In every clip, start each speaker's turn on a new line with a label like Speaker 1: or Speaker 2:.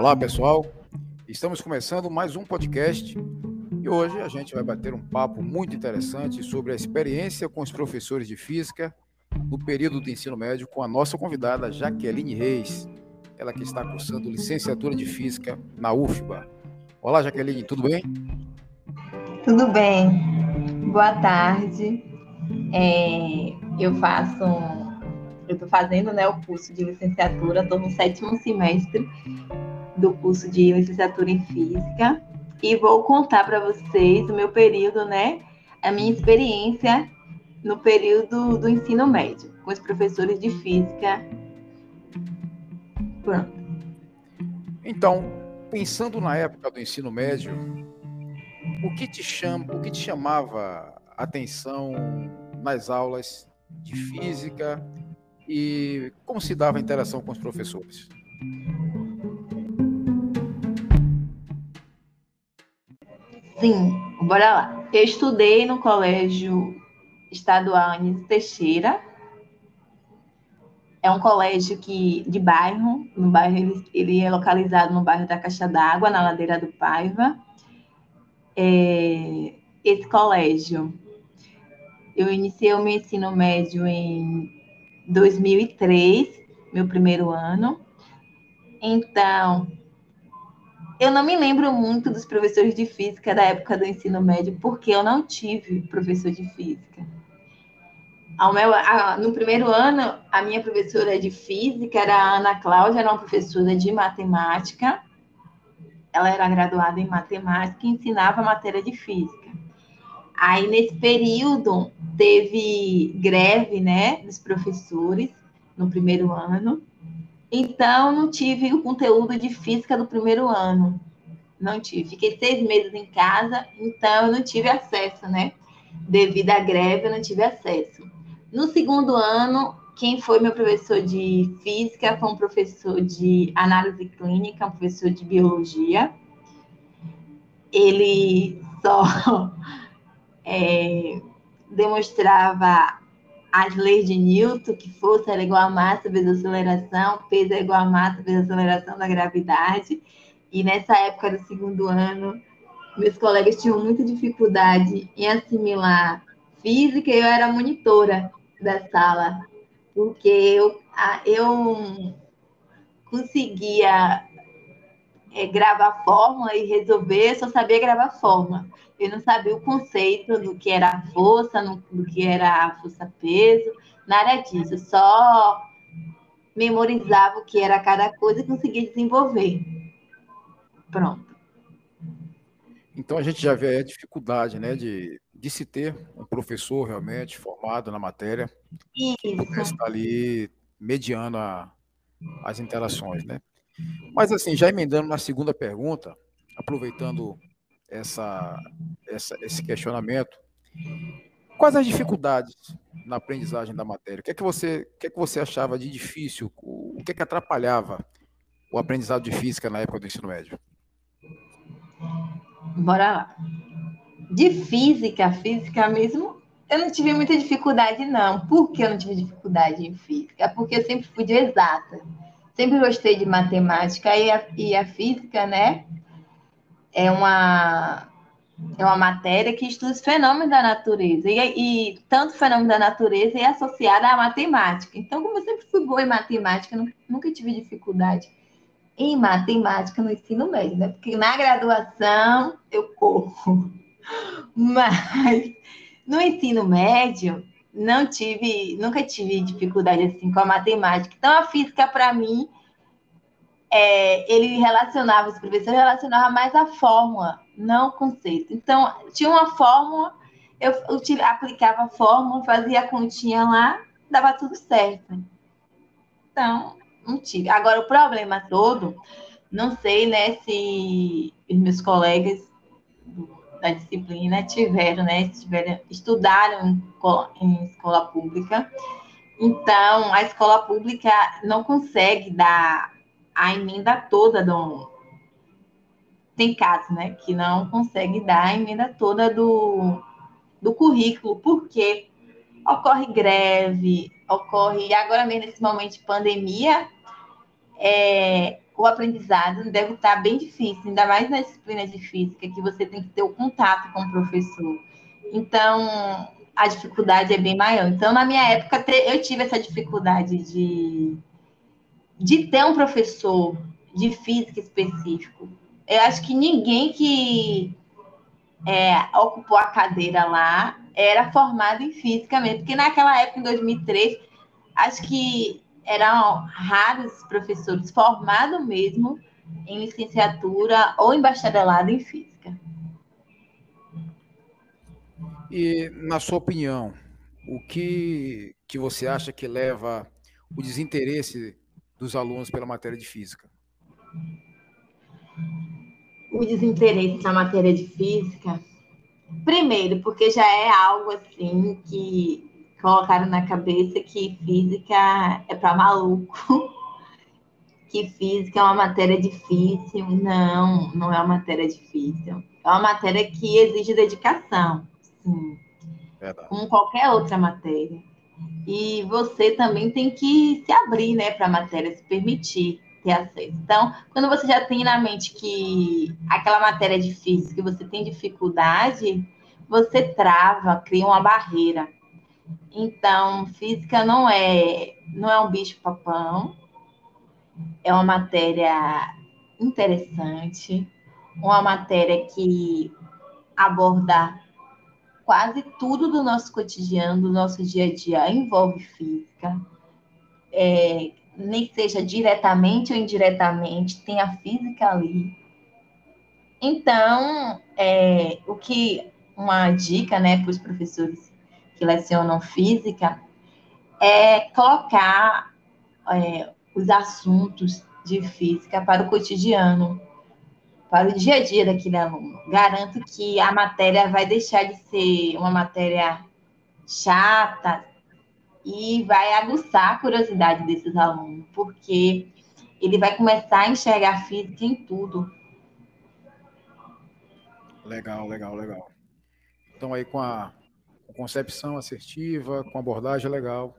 Speaker 1: Olá, pessoal. Estamos começando mais um podcast e hoje a gente vai bater um papo muito interessante sobre a experiência com os professores de física no período do ensino médio com a nossa convidada Jaqueline Reis, ela que está cursando licenciatura de física na UFBA. Olá, Jaqueline, tudo bem?
Speaker 2: Tudo bem. Boa tarde. É, eu faço, eu estou fazendo né, o curso de licenciatura, estou no sétimo semestre do curso de licenciatura em física e vou contar para vocês o meu período, né, a minha experiência no período do ensino médio com os professores de física.
Speaker 1: Pronto. Então, pensando na época do ensino médio, o que te chama, o que te chamava atenção nas aulas de física e como se dava a interação com os professores?
Speaker 2: Sim, bora lá. Eu estudei no colégio estadual Anísio Teixeira. É um colégio que de bairro, no bairro ele, ele é localizado no bairro da Caixa d'Água, na ladeira do Paiva. É, esse colégio, eu iniciei o meu ensino médio em 2003, meu primeiro ano. Então, eu não me lembro muito dos professores de física da época do ensino médio, porque eu não tive professor de física. Meu, a, no primeiro ano, a minha professora de física era a Ana Cláudia, era uma professora de matemática. Ela era graduada em matemática e ensinava matéria de física. Aí, nesse período, teve greve né, dos professores no primeiro ano. Então, não tive o conteúdo de física do primeiro ano. Não tive. Fiquei seis meses em casa, então eu não tive acesso, né? Devido à greve, eu não tive acesso. No segundo ano, quem foi meu professor de física foi um professor de análise clínica, um professor de biologia. Ele só é, demonstrava as leis de Newton, que força era igual a massa vezes aceleração, peso é igual a massa vezes aceleração da gravidade. E nessa época do segundo ano, meus colegas tinham muita dificuldade em assimilar física e eu era monitora da sala, porque eu, eu conseguia é, gravar fórmula e resolver, só sabia gravar fórmula. Eu não sabia o conceito do que era a força, no, do que era a força-peso, nada disso. Só memorizava o que era cada coisa e conseguia desenvolver. Pronto.
Speaker 1: Então a gente já vê a dificuldade, né, de, de se ter um professor realmente formado na matéria, Isso. que está ali mediando a, as interações, né? Mas assim, já emendando na segunda pergunta, aproveitando essa, essa, esse questionamento, quais as dificuldades na aprendizagem da matéria? O que é que você, o que é que você achava de difícil? O que é que atrapalhava o aprendizado de física na época do ensino médio?
Speaker 2: Bora lá. De física, física mesmo, eu não tive muita dificuldade, não. Por que eu não tive dificuldade em física? Porque eu sempre fui de exata sempre gostei de matemática e a, e a física, né? É uma, é uma matéria que estuda os fenômenos da natureza. E, e tanto fenômeno da natureza é associada à matemática. Então, como eu sempre fui boa em matemática, nunca tive dificuldade em matemática no ensino médio, né? Porque na graduação eu corro. Mas no ensino médio, não tive, nunca tive dificuldade assim com a matemática. Então, a física, para mim, é, ele relacionava, os professores relacionava mais a fórmula, não o conceito. Então, tinha uma fórmula, eu aplicava a fórmula, fazia a continha lá, dava tudo certo. Então, não tive. Agora, o problema todo, não sei, né, se os meus colegas da disciplina tiveram, né, tiveram, estudaram em, escola pública. Então, a escola pública não consegue dar a emenda toda do. Tem casos, né, que não consegue dar a emenda toda do, do currículo, porque ocorre greve, ocorre, agora mesmo nesse momento de pandemia, é, o aprendizado deve estar bem difícil, ainda mais na disciplina de física, que você tem que ter o contato com o professor. Então, a dificuldade é bem maior. Então, na minha época, eu tive essa dificuldade de, de ter um professor de física específico. Eu acho que ninguém que é, ocupou a cadeira lá era formado em física mesmo, porque naquela época, em 2003, acho que eram raros professores formados mesmo em licenciatura ou em bacharelado em física.
Speaker 1: E, na sua opinião, o que, que você acha que leva o desinteresse dos alunos pela matéria de física?
Speaker 2: O desinteresse na matéria de física, primeiro, porque já é algo assim que colocaram na cabeça que física é para maluco, que física é uma matéria difícil. Não, não é uma matéria difícil. É uma matéria que exige dedicação, sim, como qualquer outra matéria. E você também tem que se abrir, né, para a matéria, se permitir ter acesso. Então, quando você já tem na mente que aquela matéria é difícil, que você tem dificuldade, você trava, cria uma barreira. Então, física não é, não é um bicho papão, é uma matéria interessante, uma matéria que aborda quase tudo do nosso cotidiano, do nosso dia a dia, envolve física. É, nem seja diretamente ou indiretamente, tem a física ali. Então, é, o que uma dica né, para os professores que lecionam física, é colocar é, os assuntos de física para o cotidiano, para o dia a dia daquele aluno. Garanto que a matéria vai deixar de ser uma matéria chata e vai aguçar a curiosidade desses alunos, porque ele vai começar a enxergar física em tudo.
Speaker 1: Legal, legal, legal. Então aí com a com concepção assertiva, com abordagem legal,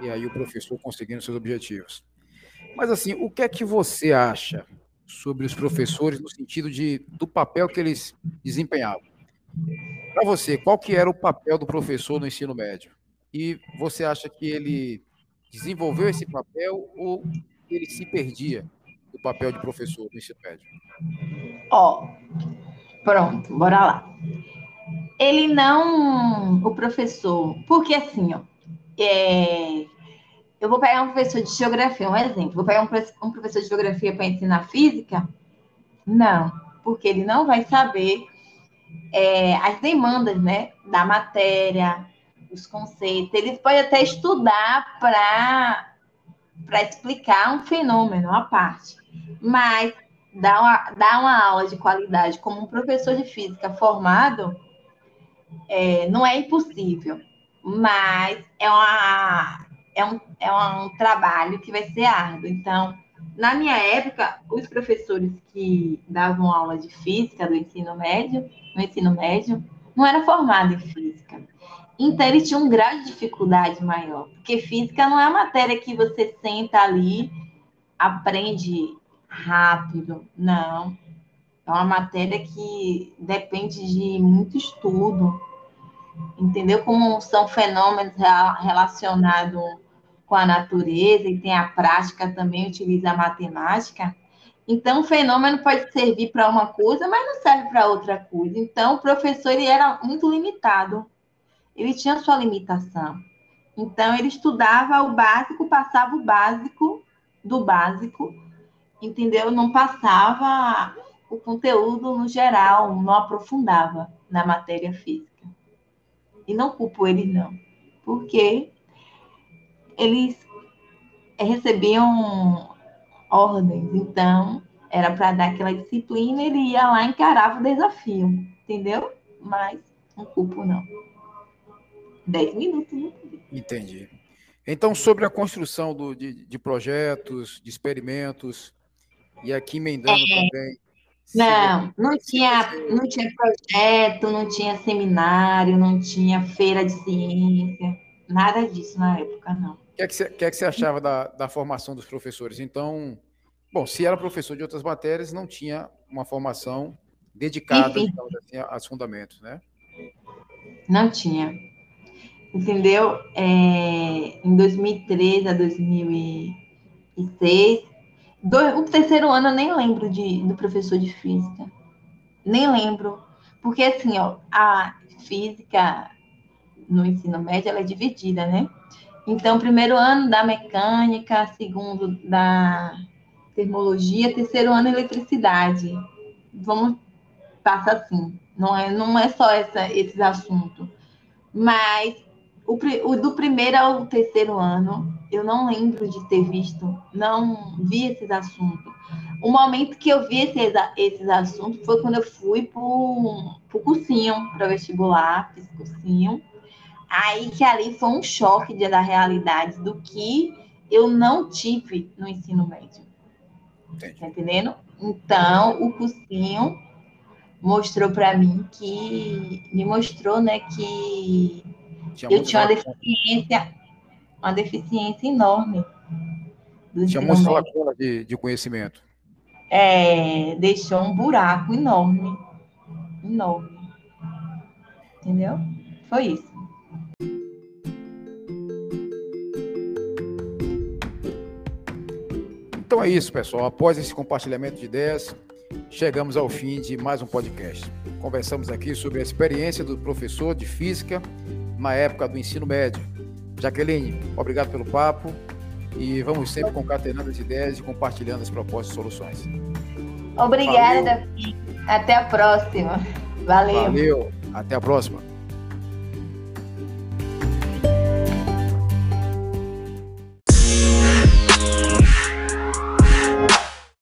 Speaker 1: e aí o professor conseguindo seus objetivos. Mas assim, o que é que você acha sobre os professores no sentido de do papel que eles desempenhavam? Para você, qual que era o papel do professor no ensino médio? E você acha que ele desenvolveu esse papel ou ele se perdia do papel de professor no ensino médio?
Speaker 2: Ó, pronto, bora lá ele não. O professor. Porque assim, ó. É, eu vou pegar um professor de geografia, um exemplo. Vou pegar um, um professor de geografia para ensinar física? Não, porque ele não vai saber é, as demandas né, da matéria, os conceitos. Ele pode até estudar para explicar um fenômeno à parte, mas dar uma, dar uma aula de qualidade como um professor de física formado é, não é impossível, mas é, uma, é, um, é um trabalho que vai ser árduo. Então, na minha época, os professores que davam aula de física do ensino médio, no ensino médio, não era formado em física. Então, ele tinha um grau de dificuldade maior, porque física não é uma matéria que você senta ali, aprende rápido, não. É uma matéria que depende de muito estudo, entendeu? Como são fenômenos relacionados com a natureza e tem a prática também, utiliza a matemática. Então, o fenômeno pode servir para uma coisa, mas não serve para outra coisa. Então, o professor ele era muito limitado. Ele tinha sua limitação. Então, ele estudava o básico, passava o básico do básico, entendeu? Não passava o conteúdo no geral, não aprofundava na matéria física. E não culpo eles, não, porque eles recebiam ordens, então era para dar aquela disciplina, ele ia lá e encarava o desafio, entendeu? Mas não culpo, não. Dez minutos, né?
Speaker 1: Entendi. Então, sobre a construção do, de, de projetos, de experimentos, e aqui emendando é. também
Speaker 2: não, não tinha, não tinha projeto, não tinha seminário, não tinha feira de ciência, nada disso na época, não. O
Speaker 1: que é que você, que é que você achava da, da formação dos professores? Então, Bom, se era professor de outras matérias, não tinha uma formação dedicada assim, aos fundamentos, né?
Speaker 2: Não tinha. Entendeu? É, em 2013 a 2006, do, o terceiro ano eu nem lembro de, do professor de física. Nem lembro. Porque assim, ó, a física no ensino médio ela é dividida, né? Então, primeiro ano da mecânica, segundo da termologia, terceiro ano eletricidade. Vamos passa assim. Não é, não é só essa, esses assuntos. Mas o, o, do primeiro ao terceiro ano, eu não lembro de ter visto, não vi esses assuntos. O momento que eu vi esses, esses assuntos foi quando eu fui para o cursinho, para vestibular, fiz cursinho. Aí que ali foi um choque de, da realidade do que eu não tive no ensino médio. Tá entendendo? Então, o cursinho mostrou para mim que me mostrou, né, que tinha eu tinha uma deficiência, uma deficiência enorme.
Speaker 1: Tinha muita lacuna de, de conhecimento.
Speaker 2: É, deixou um buraco enorme, enorme. Entendeu? Foi isso.
Speaker 1: Então é isso, pessoal. Após esse compartilhamento de ideias, chegamos ao fim de mais um podcast. Conversamos aqui sobre a experiência do professor de física na época do ensino médio. Jaqueline, obrigado pelo papo e vamos sempre concatenando as ideias e compartilhando as propostas e soluções.
Speaker 2: Obrigada, Davi. Até a próxima. Valeu.
Speaker 1: Valeu. Até a próxima.